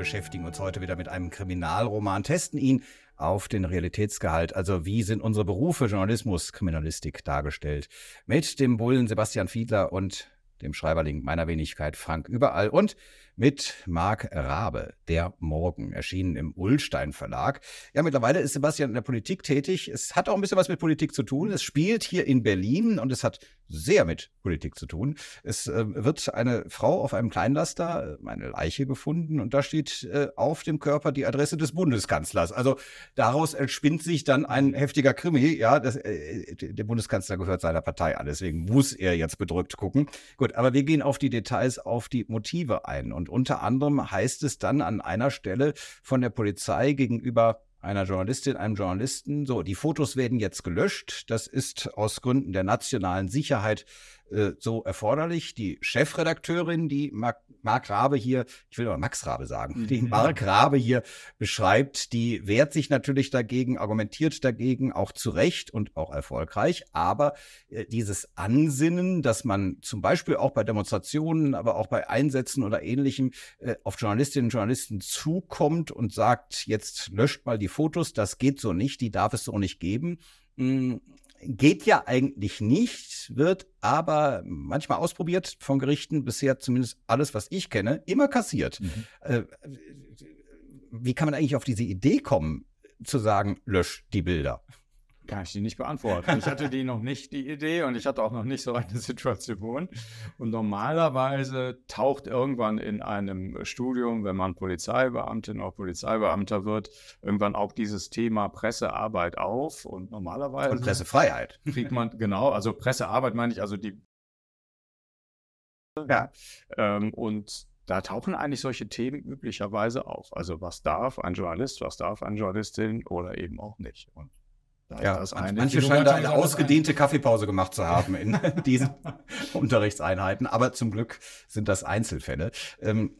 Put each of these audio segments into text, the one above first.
Beschäftigen uns heute wieder mit einem Kriminalroman, testen ihn auf den Realitätsgehalt. Also wie sind unsere Berufe Journalismus, Kriminalistik dargestellt? Mit dem Bullen Sebastian Fiedler und dem Schreiberling meiner Wenigkeit Frank Überall und mit Marc Rabe, der Morgen, erschienen im Ullstein Verlag. Ja, mittlerweile ist Sebastian in der Politik tätig. Es hat auch ein bisschen was mit Politik zu tun. Es spielt hier in Berlin und es hat sehr mit Politik zu tun. Es äh, wird eine Frau auf einem Kleinlaster, äh, eine Leiche gefunden und da steht äh, auf dem Körper die Adresse des Bundeskanzlers. Also daraus entspinnt sich dann ein heftiger Krimi. Ja, das, äh, der Bundeskanzler gehört seiner Partei an, deswegen muss er jetzt bedrückt gucken. Gut, aber wir gehen auf die Details, auf die Motive ein und unter anderem heißt es dann an einer Stelle von der Polizei gegenüber einer Journalistin, einem Journalisten, so, die Fotos werden jetzt gelöscht. Das ist aus Gründen der nationalen Sicherheit äh, so erforderlich. Die Chefredakteurin, die Mark, Mark Rabe hier, ich will aber Max Rabe sagen, die mhm. Mark Rabe hier beschreibt, die wehrt sich natürlich dagegen, argumentiert dagegen, auch zu Recht und auch erfolgreich. Aber äh, dieses Ansinnen, dass man zum Beispiel auch bei Demonstrationen, aber auch bei Einsätzen oder ähnlichem äh, auf Journalistinnen und Journalisten zukommt und sagt, jetzt löscht mal die Fotos, das geht so nicht, die darf es so nicht geben hm, geht ja eigentlich nicht, wird aber manchmal ausprobiert von Gerichten, bisher zumindest alles, was ich kenne, immer kassiert. Mhm. Äh, wie kann man eigentlich auf diese Idee kommen, zu sagen, lösch die Bilder? Kann ich die nicht beantworten. Ich hatte die noch nicht, die Idee, und ich hatte auch noch nicht so eine Situation. Und normalerweise taucht irgendwann in einem Studium, wenn man Polizeibeamtin oder Polizeibeamter wird, irgendwann auch dieses Thema Pressearbeit auf. Und normalerweise. Und Pressefreiheit. Kriegt man, genau, also Pressearbeit meine ich, also die. Ja. Ähm, und da tauchen eigentlich solche Themen üblicherweise auf. Also was darf ein Journalist, was darf eine Journalistin oder eben auch nicht. Und ja, manche scheinen da eine ausgedehnte Kaffeepause gemacht zu haben in diesen Unterrichtseinheiten, aber zum Glück sind das Einzelfälle. Ähm,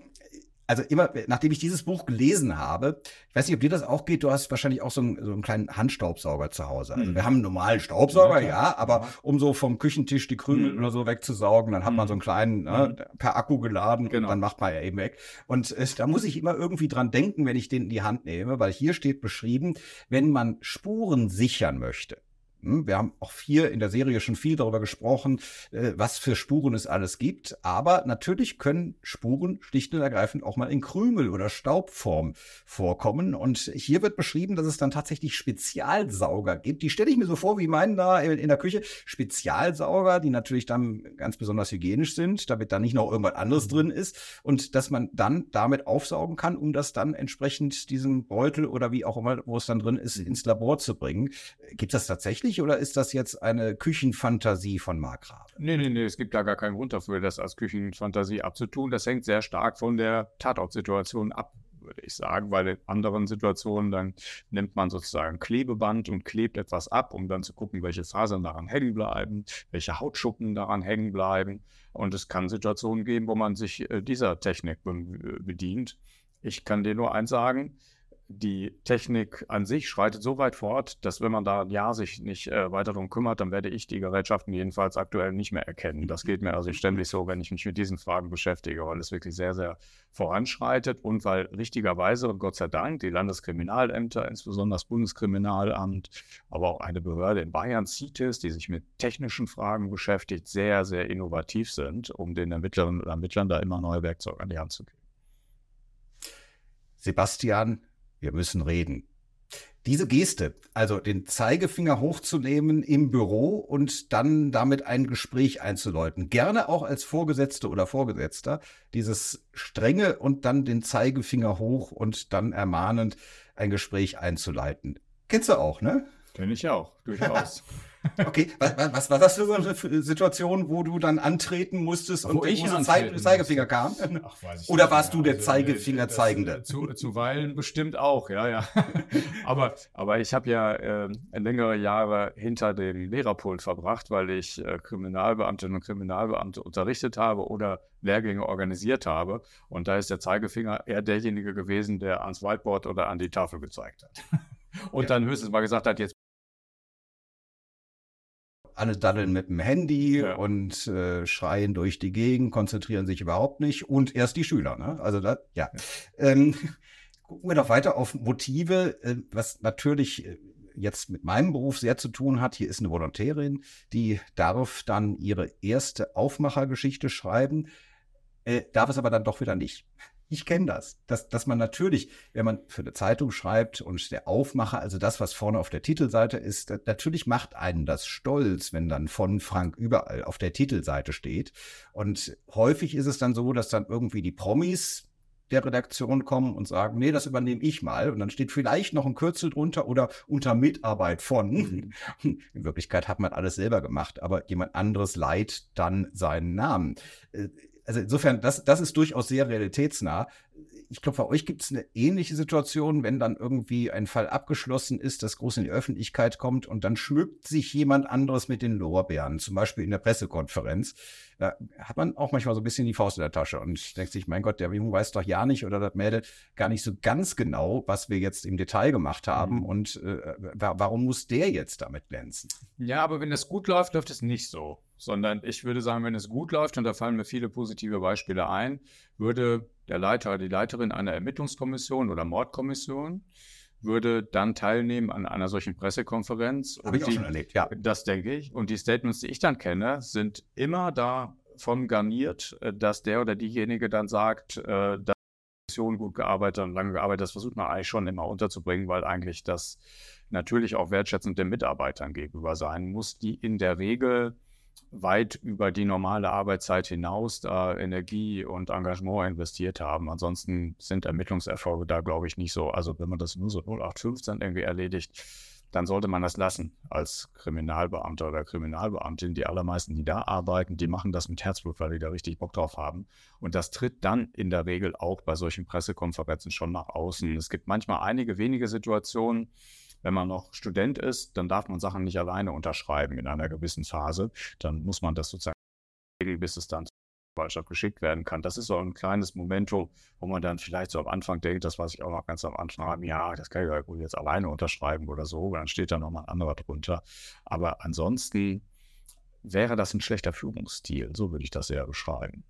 also immer, nachdem ich dieses Buch gelesen habe, ich weiß nicht, ob dir das auch geht, du hast wahrscheinlich auch so einen, so einen kleinen Handstaubsauger zu Hause. Also mhm. wir haben einen normalen Staubsauger, ja, ja aber um so vom Küchentisch die Krümel mhm. oder so wegzusaugen, dann hat man so einen kleinen, ne, mhm. per Akku geladen genau. und dann macht man ja eben weg. Und äh, da muss ich immer irgendwie dran denken, wenn ich den in die Hand nehme, weil hier steht beschrieben, wenn man Spuren sichern möchte, hm, wir haben auch hier in der Serie schon viel darüber gesprochen, äh, was für Spuren es alles gibt. Aber natürlich können Spuren schlicht und ergreifend auch mal in Krümel- oder Staubform vorkommen. Und hier wird beschrieben, dass es dann tatsächlich Spezialsauger gibt. Die stelle ich mir so vor wie meinen da in der Küche. Spezialsauger, die natürlich dann ganz besonders hygienisch sind, damit da nicht noch irgendwas anderes drin ist. Und dass man dann damit aufsaugen kann, um das dann entsprechend diesem Beutel oder wie auch immer, wo es dann drin ist, mhm. ins Labor zu bringen. Gibt das tatsächlich? Wirklich oder ist das jetzt eine Küchenfantasie von Mark Rabe? Nee, nee, nee, es gibt da gar keinen Grund dafür, das als Küchenfantasie abzutun. Das hängt sehr stark von der Tatortsituation ab würde ich sagen, weil in anderen Situationen dann nimmt man sozusagen Klebeband und klebt etwas ab, um dann zu gucken, welche Fasern daran hängen bleiben, welche Hautschuppen daran hängen bleiben. Und es kann Situationen geben, wo man sich äh, dieser Technik bedient. Ich kann dir nur eins sagen, die Technik an sich schreitet so weit fort, dass wenn man da ein Jahr sich nicht äh, weiter darum kümmert, dann werde ich die Gerätschaften jedenfalls aktuell nicht mehr erkennen. Das geht mir also ständig so, wenn ich mich mit diesen Fragen beschäftige, weil es wirklich sehr, sehr voranschreitet und weil richtigerweise und Gott sei Dank die Landeskriminalämter, insbesondere das Bundeskriminalamt, aber auch eine Behörde in Bayern, CITES, die sich mit technischen Fragen beschäftigt, sehr, sehr innovativ sind, um den Ermittlerinnen und Ermittlern da immer neue Werkzeuge an die Hand zu geben. Sebastian, wir müssen reden. Diese Geste, also den Zeigefinger hochzunehmen im Büro und dann damit ein Gespräch einzuläuten, gerne auch als Vorgesetzte oder Vorgesetzter, dieses strenge und dann den Zeigefinger hoch und dann ermahnend ein Gespräch einzuleiten. Kennst du auch, ne? Kenn ich auch, durchaus. Okay, was, was, war das für eine Situation, wo du dann antreten musstest wo und ich so antreten Zeig Zeigefinger kam? Ach, weiß ich Oder warst mehr. du der Also, Zeigefinger das, zeigende? äh, Zu, zuweilen bestimmt auch, ja, ja. aber, aber ich habe ja äh, längere Jahre hinter dem Lehrerpult verbracht, weil ich äh, Kriminalbeamtinnen und Kriminalbeamte unterrichtet habe oder Lehrgänge organisiert habe. Und da ist der Zeigefinger eher derjenige gewesen, der ans Whiteboard oder an die Tafel gezeigt hat. und Ja. dann höchstens mal gesagt hat, jetzt Alle daddeln mit dem Handy Ja. und äh, schreien durch die Gegend, konzentrieren sich überhaupt nicht und erst die Schüler. Ne? Also da, ja. Ähm, gucken wir doch weiter auf Motive, äh, was natürlich äh, jetzt mit meinem Beruf sehr zu tun hat. Hier ist eine Volontärin, die darf dann ihre erste Aufmachergeschichte schreiben, äh, darf es aber dann doch wieder nicht. Ich kenne das, dass, dass man natürlich, wenn man für eine Zeitung schreibt und der Aufmacher, also das, was vorne auf der Titelseite ist, da- natürlich macht einen das stolz, wenn dann von Frank überall auf der Titelseite steht. Und häufig ist es dann so, dass dann irgendwie die Promis der Redaktion kommen und sagen, nee, das übernehme ich mal. Und dann steht vielleicht noch ein Kürzel drunter oder unter Mitarbeit von. In Wirklichkeit hat man alles selber gemacht, aber jemand anderes leiht dann seinen Namen. Also insofern, das, das ist durchaus sehr realitätsnah. Ich glaube, bei euch gibt es eine ähnliche Situation, wenn dann irgendwie ein Fall abgeschlossen ist, das groß in die Öffentlichkeit kommt und dann schmückt sich jemand anderes mit den Lorbeeren, zum Beispiel in der Pressekonferenz. Da hat man auch manchmal so ein bisschen die Faust in der Tasche und denkt sich, mein Gott, der Junge weiß doch ja nicht oder das Mädel gar nicht so ganz genau, was wir jetzt im Detail gemacht haben Mhm. und äh, wa- warum muss der jetzt damit glänzen? Ja, aber wenn es gut läuft, läuft es nicht so. Sondern ich würde sagen, wenn es gut läuft, und da fallen mir viele positive Beispiele ein, würde der Leiter, die Leiterin einer Ermittlungskommission oder Mordkommission, würde dann teilnehmen an einer solchen Pressekonferenz. Habe ich Und auch die- schon erlebt, ja. Das denke ich. Und die Statements, die ich dann kenne, sind immer davon garniert, äh, dass der oder diejenige dann sagt, äh, dass die Kommission gut gearbeitet und lange gearbeitet. Das versucht man eigentlich schon immer unterzubringen, weil eigentlich das natürlich auch wertschätzend den Mitarbeitern gegenüber sein muss, die in der Regel weit über die normale Arbeitszeit hinaus da Energie und Engagement investiert haben. Ansonsten sind Ermittlungserfolge da, glaube ich, nicht so. Also wenn man das nur so 0815 irgendwie erledigt, dann sollte man das lassen als Kriminalbeamter oder Kriminalbeamtin. Die allermeisten, die da arbeiten, die machen das mit Herzblut, weil die da richtig Bock drauf haben. Und das tritt dann in der Regel auch bei solchen Pressekonferenzen schon nach außen. Es gibt manchmal einige wenige Situationen, wenn man noch Student ist, dann darf man Sachen nicht alleine unterschreiben in einer gewissen Phase. Dann muss man das sozusagen regeln, bis es dann zur Anwaltschaft geschickt werden kann. Das ist so ein kleines Momentum, wo man dann vielleicht so am Anfang denkt, das weiß ich auch noch ganz am Anfang, haben, ja, das kann ich ja wohl jetzt alleine unterschreiben oder so, dann steht da nochmal ein anderer drunter. Aber ansonsten wäre das ein schlechter Führungsstil, so würde ich das eher beschreiben.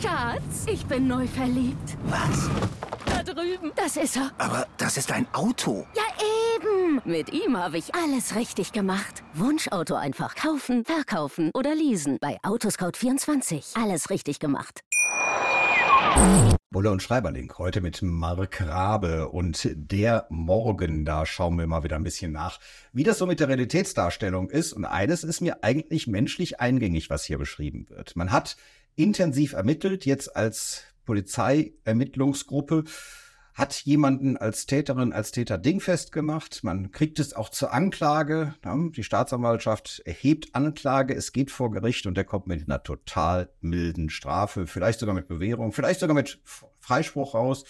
Schatz, ich bin neu verliebt. Was? Drüben. Das ist er. Aber das ist ein Auto. Ja, eben. Mit ihm habe ich alles richtig gemacht. Wunschauto einfach kaufen, verkaufen oder leasen. Bei Autoscout24. Alles richtig gemacht. Bulle und Schreiberling, heute mit Mark Rabe und der Morgen. Da schauen wir mal wieder ein bisschen nach, wie das so mit der Realitätsdarstellung ist. Und eines ist mir eigentlich menschlich eingängig, was hier beschrieben wird. Man hat intensiv ermittelt, jetzt als Polizeiermittlungsgruppe, hat jemanden als Täterin, als Täter dingfest gemacht. Man kriegt es auch zur Anklage. Die Staatsanwaltschaft erhebt Anklage. Es geht vor Gericht und der kommt mit einer total milden Strafe, vielleicht sogar mit Bewährung, vielleicht sogar mit Freispruch raus.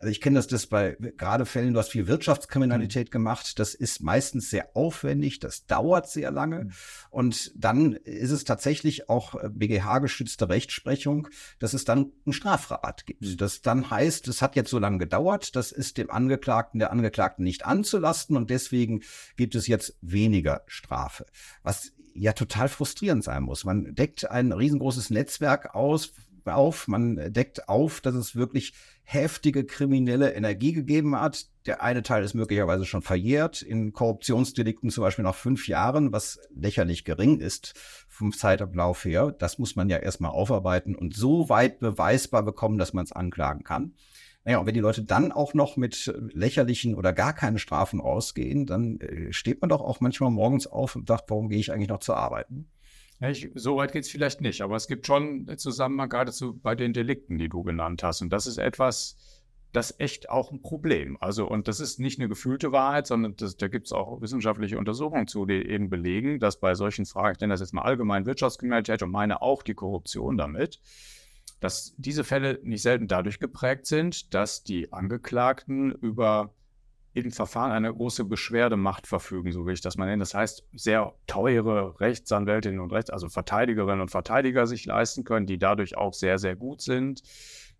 Also ich kenne das, das bei gerade Fällen, du hast viel Wirtschaftskriminalität gemacht. Das ist meistens sehr aufwendig, das dauert sehr lange. Und dann ist es tatsächlich auch BGH-gestützte Rechtsprechung, dass es dann einen Strafrat gibt. Das dann heißt, es hat jetzt so lange gedauert, das ist dem Angeklagten, der Angeklagten nicht anzulasten und deswegen gibt es jetzt weniger Strafe. Was ja total frustrierend sein muss. Man deckt ein riesengroßes Netzwerk aus, auf, man deckt auf, dass es wirklich heftige kriminelle Energie gegeben hat. Der eine Teil ist möglicherweise schon verjährt, in Korruptionsdelikten zum Beispiel nach fünf Jahren, was lächerlich gering ist vom Zeitablauf her. Das muss man ja erstmal aufarbeiten und so weit beweisbar bekommen, dass man es anklagen kann. Naja, und wenn die Leute dann auch noch mit lächerlichen oder gar keinen Strafen ausgehen, dann äh, steht man doch auch manchmal morgens auf und sagt, warum gehe ich eigentlich noch zur Arbeit? Ich, so weit geht es vielleicht nicht, aber es gibt schon einen Zusammenhang geradezu bei den Delikten, die du genannt hast. Und das ist etwas, das echt auch ein Problem. Also, und das ist nicht eine gefühlte Wahrheit, sondern das, da gibt es auch wissenschaftliche Untersuchungen zu, die eben belegen, dass bei solchen Fragen, ich nenne das jetzt mal allgemein Wirtschaftskriminalität und meine auch die Korruption damit, dass diese Fälle nicht selten dadurch geprägt sind, dass die Angeklagten über im Verfahren eine große Beschwerdemacht verfügen, so will ich das mal nennen. Das heißt, sehr teure Rechtsanwältinnen und Rechts, also Verteidigerinnen und Verteidiger sich leisten können, die dadurch auch sehr, sehr gut sind.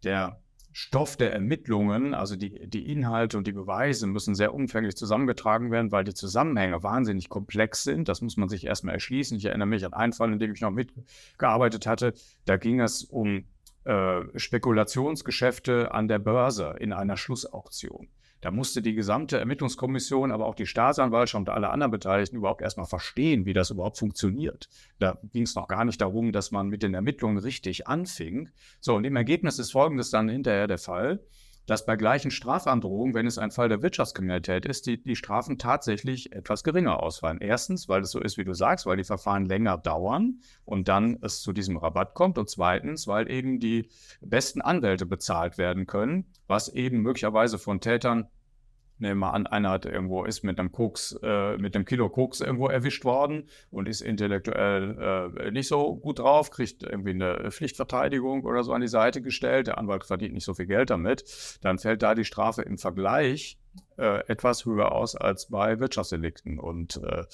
Der Stoff der Ermittlungen, also die, die Inhalte und die Beweise müssen sehr umfänglich zusammengetragen werden, weil die Zusammenhänge wahnsinnig komplex sind. Das muss man sich erstmal erschließen. Ich erinnere mich an einen Fall, in dem ich noch mitgearbeitet hatte. Da ging es um äh, Spekulationsgeschäfte an der Börse in einer Schlussauktion. Da musste die gesamte Ermittlungskommission, aber auch die Staatsanwaltschaft und alle anderen Beteiligten überhaupt erstmal verstehen, wie das überhaupt funktioniert. Da ging es noch gar nicht darum, dass man mit den Ermittlungen richtig anfing. So, und im Ergebnis ist Folgendes dann hinterher der Fall dass bei gleichen Strafandrohungen, wenn es ein Fall der Wirtschaftskriminalität ist, die, die Strafen tatsächlich etwas geringer ausfallen. Erstens, weil es so ist, wie du sagst, weil die Verfahren länger dauern und dann es zu diesem Rabatt kommt. Und zweitens, weil eben die besten Anwälte bezahlt werden können, was eben möglicherweise von Tätern nehmen wir an, einer hat irgendwo ist mit einem Koks, äh, mit einem Kilo Koks irgendwo erwischt worden und ist intellektuell äh, nicht so gut drauf, kriegt irgendwie eine Pflichtverteidigung oder so an die Seite gestellt. Der Anwalt verdient nicht so viel Geld damit. Dann fällt da die Strafe im Vergleich äh, etwas höher aus als bei Wirtschaftsdelikten. Und äh,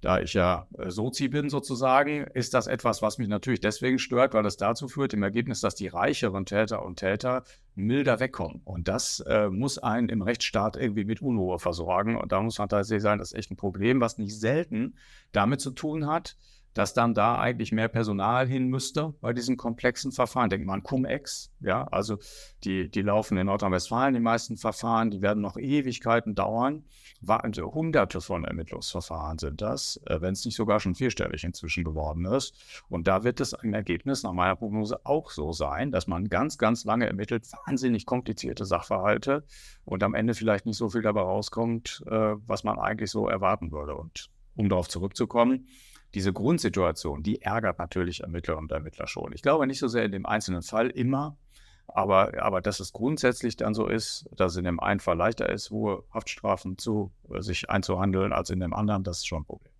da ich ja Sozi bin sozusagen, ist das etwas, was mich natürlich deswegen stört, weil das dazu führt im Ergebnis, dass die reicheren Täter und Täter milder wegkommen. Und das äh, muss einen im Rechtsstaat irgendwie mit Unruhe versorgen. Und da muss man tatsächlich sagen, das ist echt ein Problem, was nicht selten damit zu tun hat, dass dann da eigentlich mehr Personal hin müsste bei diesen komplexen Verfahren. Denkt man Cum-Ex, ja, also die, die laufen in Nordrhein-Westfalen, die meisten Verfahren, die werden noch Ewigkeiten dauern. Also hunderte von Ermittlungsverfahren sind das, äh, wenn es nicht sogar schon vierstellig inzwischen geworden ist. Und da wird es im Ergebnis nach meiner Prognose auch so sein, dass man ganz, ganz lange ermittelt, wahnsinnig komplizierte Sachverhalte und am Ende vielleicht nicht so viel dabei rauskommt, äh, was man eigentlich so erwarten würde. Und um darauf zurückzukommen, diese Grundsituation, die ärgert natürlich Ermittlerinnen und Ermittler schon. Ich glaube nicht so sehr in dem einzelnen Fall immer, aber, aber dass es grundsätzlich dann so ist, dass es in dem einen Fall leichter ist, hohe Haftstrafen zu äh, sich einzuhandeln als in dem anderen, das ist schon ein Problem.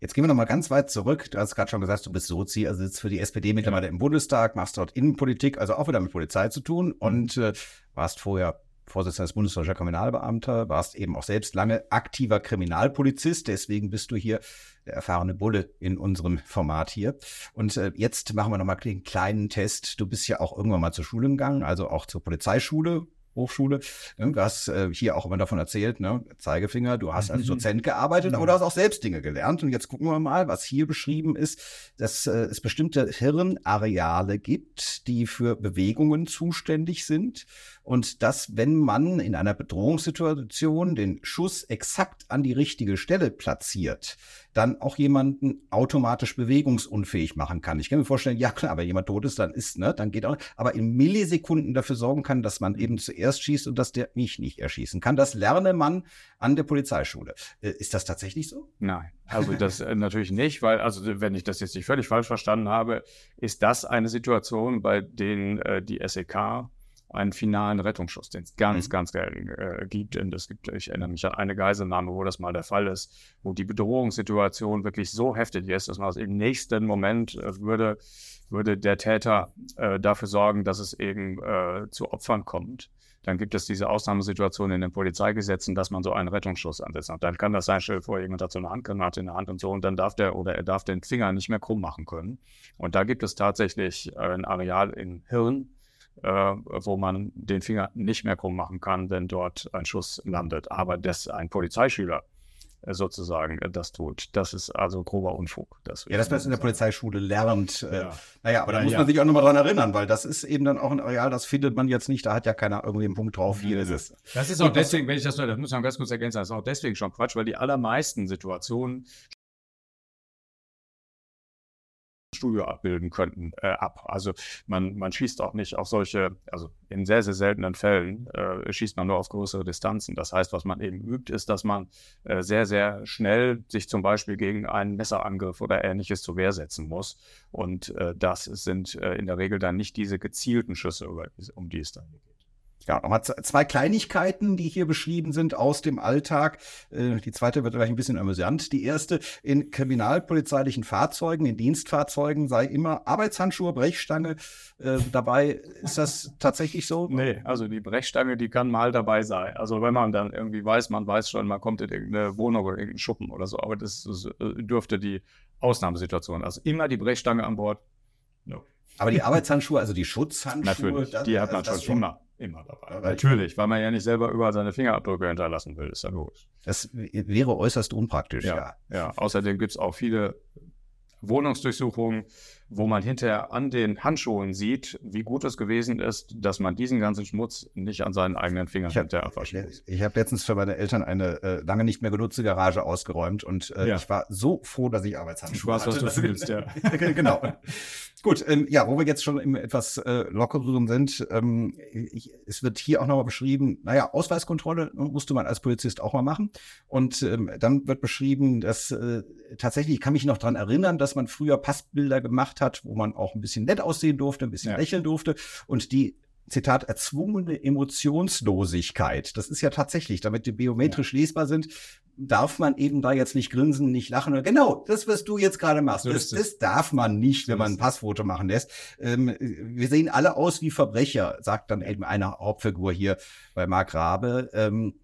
Jetzt gehen wir nochmal ganz weit zurück. Du hast gerade schon gesagt, du bist Sozi, also sitzt für die SPD mittlerweile ja. im Bundestag, machst dort Innenpolitik, also auch wieder mit Polizei zu tun mhm. und äh, warst vorher Vorsitzender des Bundesdeutscher Kriminalbeamter, warst eben auch selbst lange aktiver Kriminalpolizist, deswegen bist du hier der erfahrene Bulle in unserem Format hier. Und äh, jetzt machen wir nochmal den kleinen Test. Du bist ja auch irgendwann mal zur Schule gegangen, also auch zur Polizeischule, Hochschule. Ne? Du hast äh, hier auch immer davon erzählt, ne? Zeigefinger, du hast als mhm. Dozent gearbeitet, aber du hast auch selbst Dinge gelernt. Und jetzt gucken wir mal, was hier beschrieben ist, dass äh, es bestimmte Hirnareale gibt, die für Bewegungen zuständig sind. Und dass, wenn man in einer Bedrohungssituation den Schuss exakt an die richtige Stelle platziert, dann auch jemanden automatisch bewegungsunfähig machen kann. Ich kann mir vorstellen, ja klar, wenn jemand tot ist, dann ist, ne, dann geht auch, aber in Millisekunden dafür sorgen kann, dass man eben zuerst schießt und dass der mich nicht erschießen kann. Das lerne man an der Polizeischule. Äh, ist das tatsächlich so? Nein, also das äh, natürlich nicht, weil, also wenn ich das jetzt nicht völlig falsch verstanden habe, ist das eine Situation, bei denen äh, die SEK einen finalen Rettungsschuss, den es ganz, mhm. ganz äh, gibt. Und es gibt, ich erinnere mich an eine Geiselnahme, wo das mal der Fall ist, wo die Bedrohungssituation wirklich so heftig ist, dass man aus im nächsten Moment äh, würde, würde der Täter äh, dafür sorgen, dass es eben äh, zu Opfern kommt. Dann gibt es diese Ausnahmesituation in den Polizeigesetzen, dass man so einen Rettungsschuss ansetzt. Und dann kann das sein, stell dir vor, jemand hat so eine Handgranate in der Hand und so, und dann darf der oder er darf den Finger nicht mehr krumm machen können. Und da gibt es tatsächlich ein Areal im Hirn, wo man den Finger nicht mehr krumm machen kann, wenn dort ein Schuss landet. Aber dass ein Polizeischüler äh, sozusagen äh, das tut. Das ist also grober Unfug. Das ja, dass man es in der Polizeischule lernt. Äh, ja. Naja, aber da muss man sich auch nochmal dran erinnern, weil das ist eben dann auch ein Areal, das findet man jetzt nicht, da hat ja keiner irgendwie einen Punkt drauf, hier ist es. Das ist auch deswegen, wenn ich das, das muss man ganz kurz ergänzen, das ist auch deswegen schon Quatsch, weil die allermeisten Situationen Studio abbilden könnten, äh, ab. Also man, man schießt auch nicht auf solche, also in sehr, sehr seltenen Fällen äh, schießt man nur auf größere Distanzen. Das heißt, was man eben übt, ist, dass man äh, sehr, sehr schnell sich zum Beispiel gegen einen Messerangriff oder ähnliches zur Wehr setzen muss. Und äh, das sind äh, in der Regel dann nicht diese gezielten Schüsse, um die es dann geht. Ja, nochmal zwei Kleinigkeiten, die hier beschrieben sind aus dem Alltag. Äh, die zweite wird vielleicht ein bisschen amüsant. Die erste, in kriminalpolizeilichen Fahrzeugen, in Dienstfahrzeugen sei immer Arbeitshandschuhe, Brechstange äh, dabei. Ist das tatsächlich so? Nee, also die Brechstange, die kann mal dabei sein. Also wenn man dann irgendwie weiß, man weiß schon, man kommt in irgendeine Wohnung oder irgendeinen Schuppen oder so, aber das, das äh, dürfte die Ausnahmesituation. Also immer die Brechstange an Bord. No. Aber die Arbeitshandschuhe, also die Schutzhandschuhe, Natürlich, die hat man also schon immer immer dabei. Natürlich, weil man ja nicht selber überall seine Fingerabdrücke hinterlassen will, ist ja logisch. Das wäre äußerst unpraktisch, ja. Ja, ja. außerdem gibt es auch viele Wohnungsdurchsuchungen, wo man hinterher an den Handschuhen sieht, wie gut es gewesen ist, dass man diesen ganzen Schmutz nicht an seinen eigenen Fingern ich hinterher abwaschen muss. Ich habe letztens für meine Eltern eine äh, lange nicht mehr genutzte Garage ausgeräumt und äh, ja. ich war so froh, dass ich Arbeitshandschuhe hatte. Du weißt, was du fühlst, ja. genau. Gut, ähm, ja, wo wir jetzt schon im etwas äh, lockereren sind, ähm, ich, es wird hier auch nochmal beschrieben, naja, Ausweiskontrolle musste man als Polizist auch mal machen. Und ähm, dann wird beschrieben, dass äh, tatsächlich, ich kann mich noch dran erinnern, dass man früher Passbilder gemacht hat, wo man auch ein bisschen nett aussehen durfte, ein bisschen ja. lächeln durfte. Und die Zitat, erzwungene Emotionslosigkeit. Das ist ja tatsächlich, damit die biometrisch ja. lesbar sind, darf man eben da jetzt nicht grinsen, nicht lachen. Genau, das, was du jetzt gerade machst, so das, das, darf man nicht, wenn man ein Passfoto machen lässt. Ähm, wir sehen alle aus wie Verbrecher, sagt dann eben eine Hauptfigur hier bei Mark Rabe. Ähm,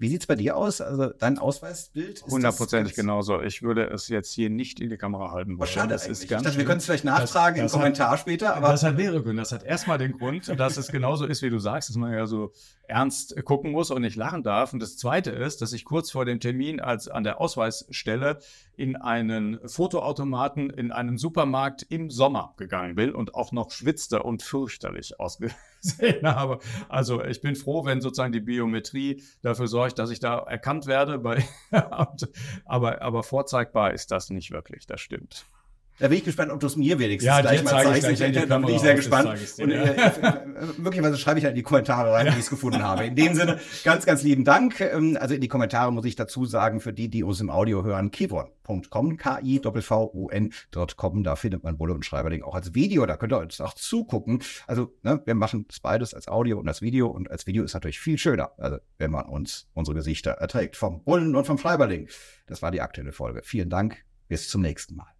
wie sieht's bei dir aus? Also dein Ausweisbild? Hundertprozentig genauso. Ich würde es jetzt hier nicht in die Kamera halten wollen. schade das ist ganz dachte, wir können es vielleicht nachfragen das, das im Kommentar hat, später. Aber das hat mehrere Gründe. Das hat erstmal den Grund, dass es genauso ist, wie du sagst, dass man ja so ernst gucken muss und nicht lachen darf. Und das Zweite ist, dass ich kurz vor dem Termin als an der Ausweisstelle in einen Fotoautomaten in einem Supermarkt im Sommer gegangen bin und auch noch schwitzte und fürchterlich ausgesehen habe. Also ich bin froh, wenn sozusagen die Biometrie dafür sorgt, dass ich da erkannt werde. aber, aber vorzeigbar ist das nicht wirklich, das stimmt. Da bin ich gespannt, ob du es mir wenigstens ja, gleich mal zeigst. Ich gleich da bin ich sehr gespannt. Dir, und, äh, äh, möglicherweise schreibe ich halt in die Kommentare rein, wie ich es gefunden habe. In dem Sinne, ganz, ganz lieben Dank. Ähm, also in die Kommentare muss ich dazu sagen, für die, die uns im Audio hören, kivon.com, K-I-V-V-U-N.com, da findet man Bulle und Schreiberling auch als Video. Da könnt ihr uns auch zugucken. Also, ne, wir machen das beides als Audio und als Video. Und als Video ist natürlich viel schöner, also wenn man uns unsere Gesichter erträgt. Vom Bullen und vom Schreiberling. Das war die aktuelle Folge. Vielen Dank. Bis zum nächsten Mal.